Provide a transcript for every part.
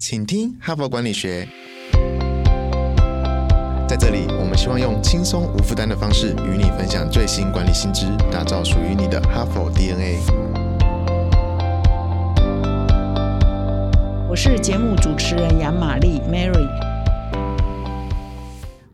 请听哈佛管理学。在这里，我们希望用轻松无负担的方式与你分享最新管理新知，打造属于你的哈佛 DNA。我是节目主持人杨玛丽 Mary。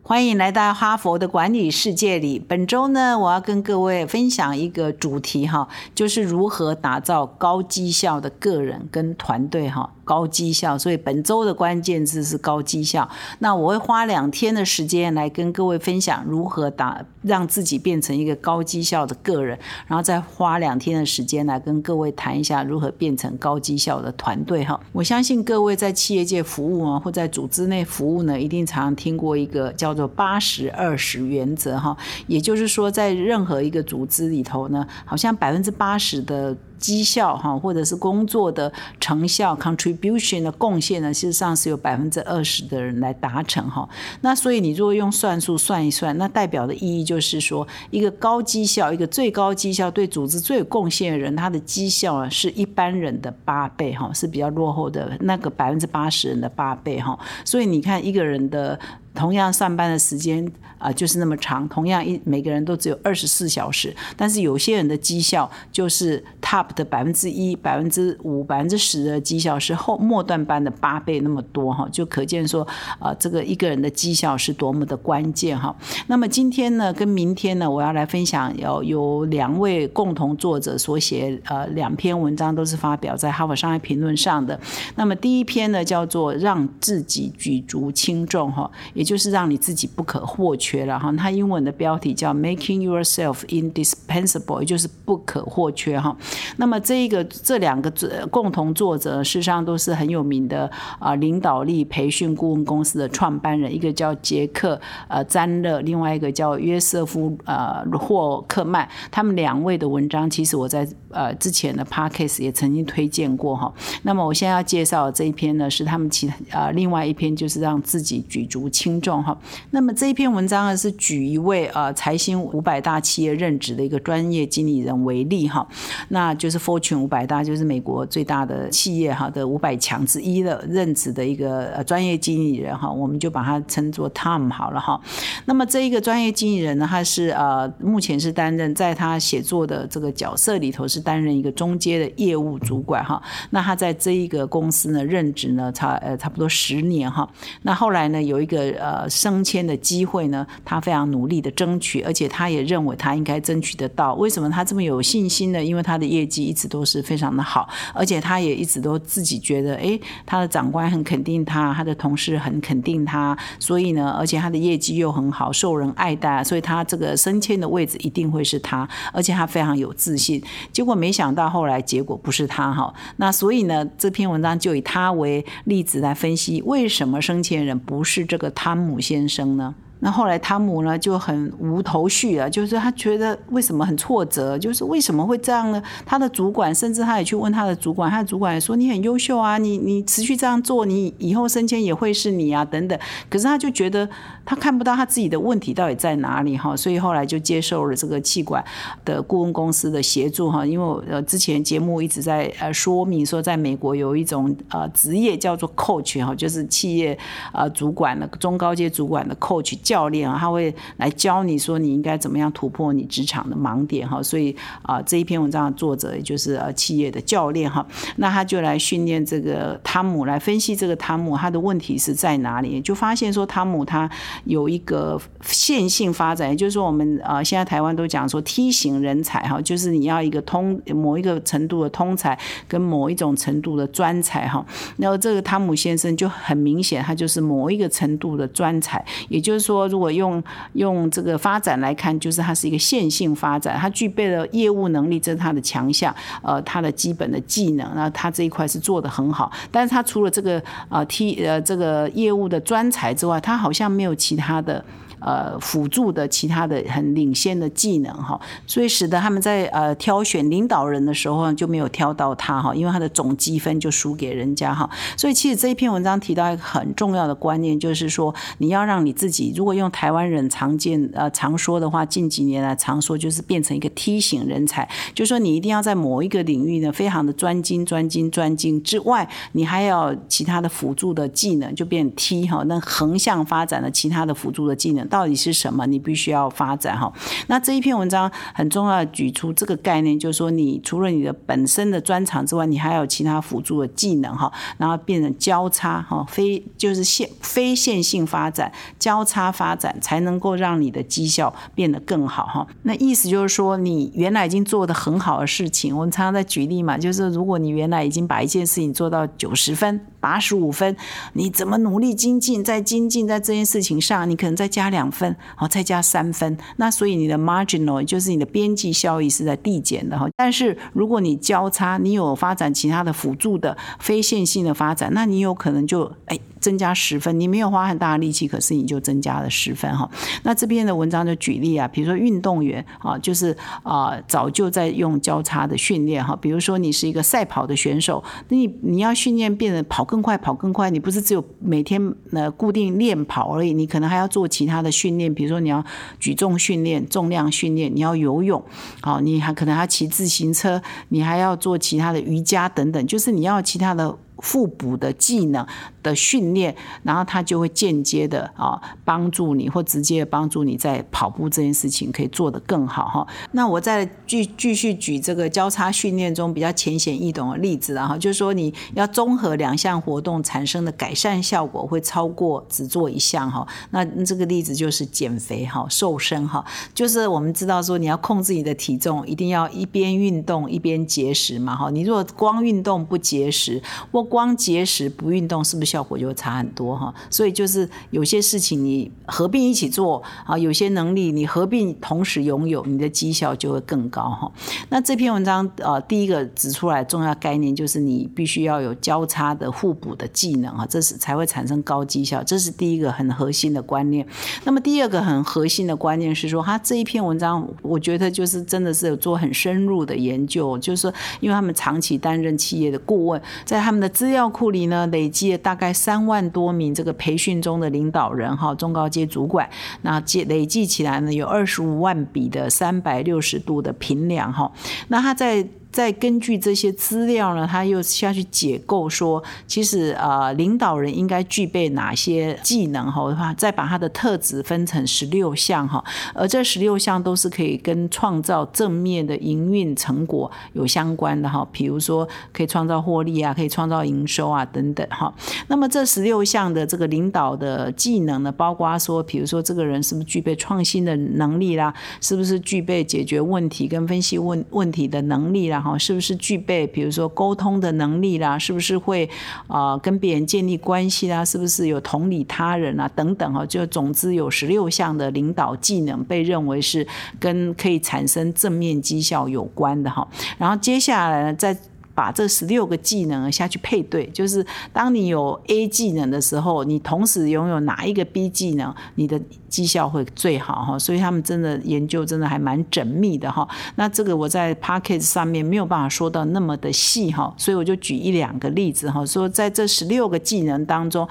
欢迎来到哈佛的管理世界里。本周呢，我要跟各位分享一个主题哈，就是如何打造高绩效的个人跟团队哈。高绩效，所以本周的关键字是高绩效。那我会花两天的时间来跟各位分享如何打让自己变成一个高绩效的个人，然后再花两天的时间来跟各位谈一下如何变成高绩效的团队哈。我相信各位在企业界服务啊，或在组织内服务呢，一定常常听过一个叫做八十二十原则哈。也就是说，在任何一个组织里头呢，好像百分之八十的。绩效哈，或者是工作的成效 （contribution） 的贡献呢，事实上是有百分之二十的人来达成哈。那所以你如果用算术算一算，那代表的意义就是说，一个高绩效、一个最高绩效对组织最有贡献的人，他的绩效啊是一般人的八倍哈，是比较落后的那个百分之八十人的八倍哈。所以你看一个人的。同样上班的时间啊，就是那么长。同样一每个人都只有二十四小时，但是有些人的绩效就是 top 的百分之一、百分之五、百分之十的绩效是后末段班的八倍那么多哈，就可见说啊，这个一个人的绩效是多么的关键哈。那么今天呢，跟明天呢，我要来分享有有两位共同作者所写呃两篇文章，都是发表在《哈佛商业评论》上的。那么第一篇呢，叫做让自己举足轻重哈，也就是让你自己不可或缺了哈，它英文的标题叫 Making Yourself Indispensable，也就是不可或缺哈。那么这一个这两个共同作者，事实上都是很有名的啊，领导力培训顾问公司的创办人，一个叫杰克呃詹勒，另外一个叫约瑟夫呃霍克曼。他们两位的文章，其实我在呃之前的 Podcast 也曾经推荐过哈。那么我现在要介绍这一篇呢，是他们其啊另外一篇，就是让自己举足轻。重哈，那么这一篇文章呢是举一位呃财新五百大企业任职的一个专业经理人为例哈，那就是 Fortune 五百大，就是美国最大的企业哈的五百强之一的任职的一个呃专业经理人哈，我们就把它称作 Tom 好了哈。那么这一个专业经理人呢，他是呃目前是担任在他写作的这个角色里头是担任一个中阶的业务主管哈。那他在这一个公司呢任职呢差呃差不多十年哈。那后来呢有一个。呃，升迁的机会呢，他非常努力的争取，而且他也认为他应该争取得到。为什么他这么有信心呢？因为他的业绩一直都是非常的好，而且他也一直都自己觉得，哎，他的长官很肯定他，他的同事很肯定他，所以呢，而且他的业绩又很好，受人爱戴，所以他这个升迁的位置一定会是他，而且他非常有自信。结果没想到后来结果不是他哈，那所以呢，这篇文章就以他为例子来分析，为什么生前人不是这个。汤姆先生呢？那后来汤姆呢就很无头绪了，就是他觉得为什么很挫折，就是为什么会这样呢？他的主管甚至他也去问他的主管，他的主管也说你很优秀啊，你你持续这样做，你以后升迁也会是你啊等等。可是他就觉得他看不到他自己的问题到底在哪里哈，所以后来就接受了这个气管的顾问公司的协助哈。因为呃之前节目一直在呃说明说，在美国有一种呃职业叫做 coach 哈，就是企业呃主管的中高阶主管的 coach。教练啊，他会来教你说你应该怎么样突破你职场的盲点哈，所以啊这一篇文章的作者也就是呃企业的教练哈，那他就来训练这个汤姆来分析这个汤姆他的问题是在哪里，就发现说汤姆他有一个线性发展，也就是说我们呃现在台湾都讲说梯形人才哈，就是你要一个通某一个程度的通才跟某一种程度的专才哈，然后这个汤姆先生就很明显他就是某一个程度的专才，也就是说。说如果用用这个发展来看，就是它是一个线性发展，它具备了业务能力，这是它的强项，呃，它的基本的技能，那它这一块是做的很好。但是它除了这个呃 T 呃这个业务的专才之外，它好像没有其他的。呃辅助的其他的很领先的技能哈，所以使得他们在呃挑选领导人的时候就没有挑到他哈，因为他的总积分就输给人家哈。所以其实这一篇文章提到一个很重要的观念，就是说你要让你自己，如果用台湾人常见呃常说的话，近几年来常说就是变成一个梯形人才，就是说你一定要在某一个领域呢非常的专精、专精、专精之外，你还要其他的辅助的技能，就变梯哈。那横向发展的其他的辅助的技能到底是什么？你必须要发展哈。那这一篇文章很重要的举出这个概念，就是说你除了你的本身的专长之外，你还有其他辅助的技能哈，然后变成交叉哈，非就是线非线性发展，交叉发展才能够让你的绩效变得更好哈。那意思就是说，你原来已经做的很好的事情，我们常常在举例嘛，就是如果你原来已经把一件事情做到九十分。八十五分，你怎么努力精进，在精进在这件事情上，你可能再加两分，好，再加三分。那所以你的 marginal 就是你的边际效益是在递减的哈。但是如果你交叉，你有发展其他的辅助的非线性的发展，那你有可能就哎。增加十分，你没有花很大的力气，可是你就增加了十分哈。那这边的文章就举例啊，比如说运动员啊，就是啊早就在用交叉的训练哈。比如说你是一个赛跑的选手，那你你要训练变得跑更快，跑更快，你不是只有每天呃固定练跑而已，你可能还要做其他的训练，比如说你要举重训练、重量训练，你要游泳，好，你还可能还骑自行车，你还要做其他的瑜伽等等，就是你要其他的。互补的技能的训练，然后它就会间接的啊帮助你，或直接帮助你在跑步这件事情可以做得更好哈。那我再继继续举这个交叉训练中比较浅显易懂的例子然后就是说你要综合两项活动产生的改善效果会超过只做一项哈。那这个例子就是减肥哈、瘦身哈，就是我们知道说你要控制你的体重，一定要一边运动一边节食嘛哈。你如果光运动不节食，或光节食不运动，是不是效果就会差很多哈？所以就是有些事情你合并一起做啊，有些能力你合并同时拥有，你的绩效就会更高哈。那这篇文章呃，第一个指出来重要概念就是你必须要有交叉的互补的技能啊，这是才会产生高绩效，这是第一个很核心的观念。那么第二个很核心的观念是说，他这一篇文章我觉得就是真的是有做很深入的研究，就是说因为他们长期担任企业的顾问，在他们的资料库里呢，累积了大概三万多名这个培训中的领导人哈，中高阶主管，那累累计起来呢，有二十五万笔的三百六十度的评量哈，那他在。再根据这些资料呢，他又下去解构说，其实呃，领导人应该具备哪些技能哈？话，再把他的特质分成十六项哈，而这十六项都是可以跟创造正面的营运成果有相关的哈。比如说，可以创造获利啊，可以创造营收啊等等哈。那么这十六项的这个领导的技能呢，包括说，比如说这个人是不是具备创新的能力啦，是不是具备解决问题跟分析问问题的能力啦？哈，是不是具备比如说沟通的能力啦？是不是会啊跟别人建立关系啦？是不是有同理他人啊？等等哈，就总之有十六项的领导技能被认为是跟可以产生正面绩效有关的哈。然后接下来呢，在把这十六个技能下去配对，就是当你有 A 技能的时候，你同时拥有哪一个 B 技能，你的绩效会最好哈。所以他们真的研究真的还蛮缜密的哈。那这个我在 p a c k e t 上面没有办法说到那么的细哈，所以我就举一两个例子哈，说在这十六个技能当中。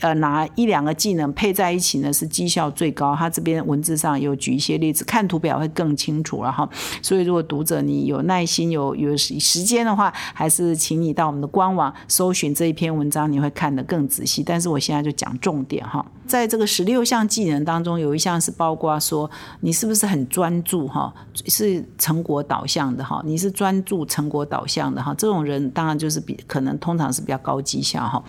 呃，拿一两个技能配在一起呢，是绩效最高。他这边文字上有举一些例子，看图表会更清楚了哈。所以，如果读者你有耐心、有有时间的话，还是请你到我们的官网搜寻这一篇文章，你会看得更仔细。但是我现在就讲重点哈。在这个十六项技能当中，有一项是包括说你是不是很专注哈，是成果导向的哈，你是专注成果导向的哈，这种人当然就是比可能通常是比较高绩效哈。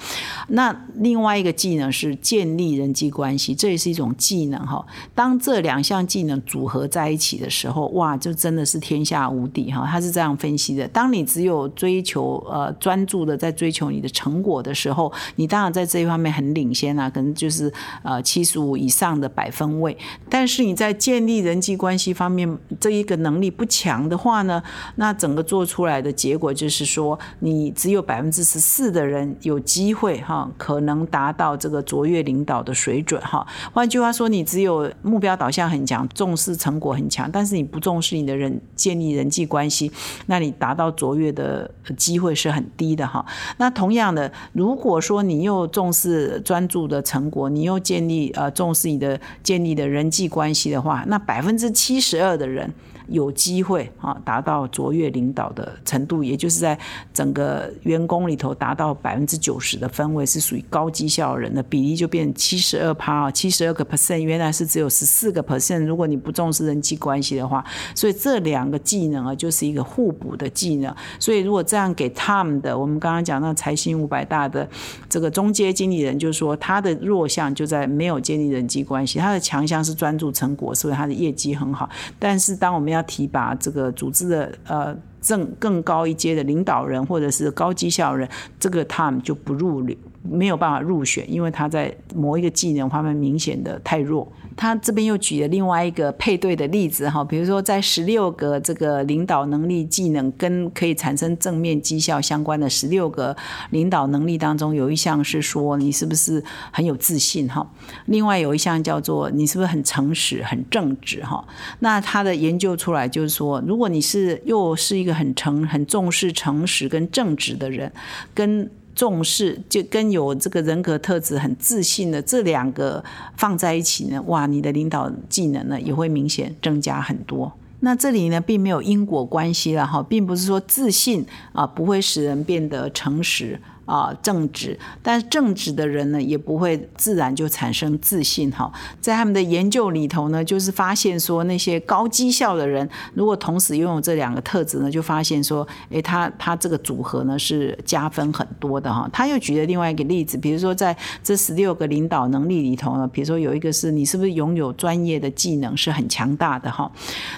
那另外一个技能是建立人际关系，这也是一种技能哈。当这两项技能组合在一起的时候，哇，就真的是天下无敌哈。他是这样分析的：当你只有追求呃专注的在追求你的成果的时候，你当然在这一方面很领先啊，可能就是。呃七十五以上的百分位。但是你在建立人际关系方面这一个能力不强的话呢，那整个做出来的结果就是说，你只有百分之十四的人有机会哈，可能达到这个卓越领导的水准哈。换句话说，你只有目标导向很强，重视成果很强，但是你不重视你的人建立人际关系，那你达到卓越的机会是很低的哈。那同样的，如果说你又重视专注的成果，你又建立呃重视你的建立的人际关系的话，那百分之七十二的人。有机会啊，达到卓越领导的程度，也就是在整个员工里头达到百分之九十的分位，是属于高绩效人的比例就变七十二趴啊，七十二个 percent，原来是只有十四个 percent。如果你不重视人际关系的话，所以这两个技能啊，就是一个互补的技能。所以如果这样给 Tom 的，我们刚刚讲到财新五百大的这个中阶经理人，就是说他的弱项就在没有建立人际关系，他的强项是专注成果，所以他的业绩很好。但是当我们要要提拔这个组织的呃正更高一阶的领导人或者是高绩效人，这个 Tom 就不入流。没有办法入选，因为他在某一个技能方面明显的太弱。他这边又举了另外一个配对的例子哈，比如说在十六个这个领导能力技能跟可以产生正面绩效相关的十六个领导能力当中，有一项是说你是不是很有自信哈，另外有一项叫做你是不是很诚实、很正直哈。那他的研究出来就是说，如果你是又是一个很诚、很重视诚实跟正直的人，跟重视就跟有这个人格特质很自信的这两个放在一起呢，哇，你的领导技能呢也会明显增加很多。那这里呢并没有因果关系了哈，并不是说自信啊不会使人变得诚实。啊，正直，但是正直的人呢，也不会自然就产生自信哈。在他们的研究里头呢，就是发现说，那些高绩效的人，如果同时拥有这两个特质呢，就发现说，诶，他他这个组合呢是加分很多的哈。他又举了另外一个例子，比如说在这十六个领导能力里头呢，比如说有一个是你是不是拥有专业的技能是很强大的哈。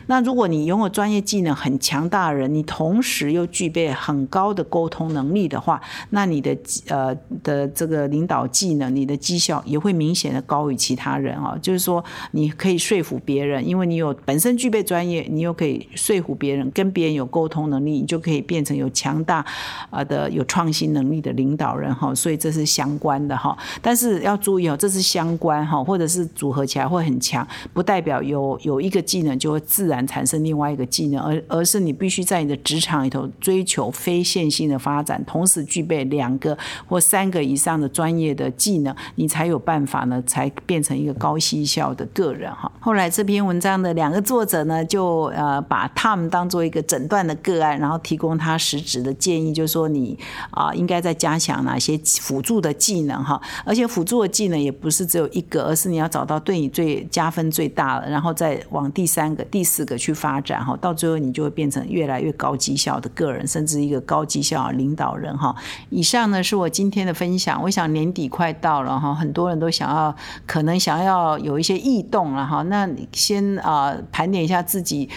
那如果你拥有专业技能很强大的人，你同时又具备很高的沟通能力的话，那你。你的呃的这个领导技能，你的绩效也会明显的高于其他人啊。就是说，你可以说服别人，因为你有本身具备专业，你又可以说服别人，跟别人有沟通能力，你就可以变成有强大啊的有创新能力的领导人哈。所以这是相关的哈。但是要注意哦，这是相关哈，或者是组合起来会很强，不代表有有一个技能就会自然产生另外一个技能，而而是你必须在你的职场里头追求非线性的发展，同时具备两。两个或三个以上的专业的技能，你才有办法呢，才变成一个高绩效的个人哈。后来这篇文章的两个作者呢，就呃把 Tom 当做一个诊断的个案，然后提供他实质的建议，就是说你啊应该在加强哪些辅助的技能哈，而且辅助的技能也不是只有一个，而是你要找到对你最加分最大的，然后再往第三个、第四个去发展哈，到最后你就会变成越来越高绩效的个人，甚至一个高绩效领导人哈。以上。这样呢是我今天的分享。我想年底快到了哈，很多人都想要，可能想要有一些异动了哈。那先啊盘点一下自己。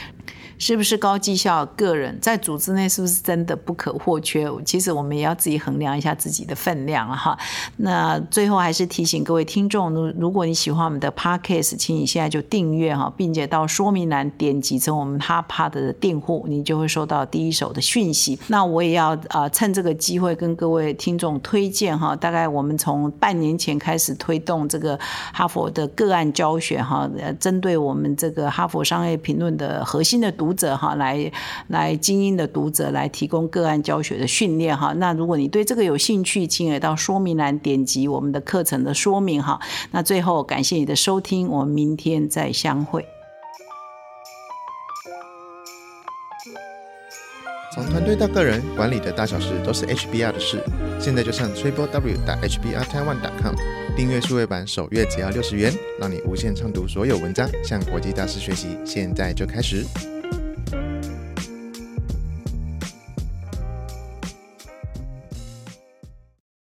是不是高绩效个人在组织内是不是真的不可或缺？其实我们也要自己衡量一下自己的分量了哈。那最后还是提醒各位听众，如如果你喜欢我们的 podcast，请你现在就订阅哈，并且到说明栏点击成我们哈帕的订户，你就会收到第一手的讯息。那我也要啊趁这个机会跟各位听众推荐哈，大概我们从半年前开始推动这个哈佛的个案教学哈，呃，针对我们这个哈佛商业评论的核心的读。读者哈，来来精英的读者来提供个案教学的训练哈。那如果你对这个有兴趣，请也到说明栏点击我们的课程的说明哈。那最后感谢你的收听，我们明天再相会。从团队到个人，管理的大小事都是 HBR 的事。现在就上 triple w 打 hbr taiwan com 订阅数位版，首月只要六十元，让你无限畅读所有文章，向国际大师学习。现在就开始。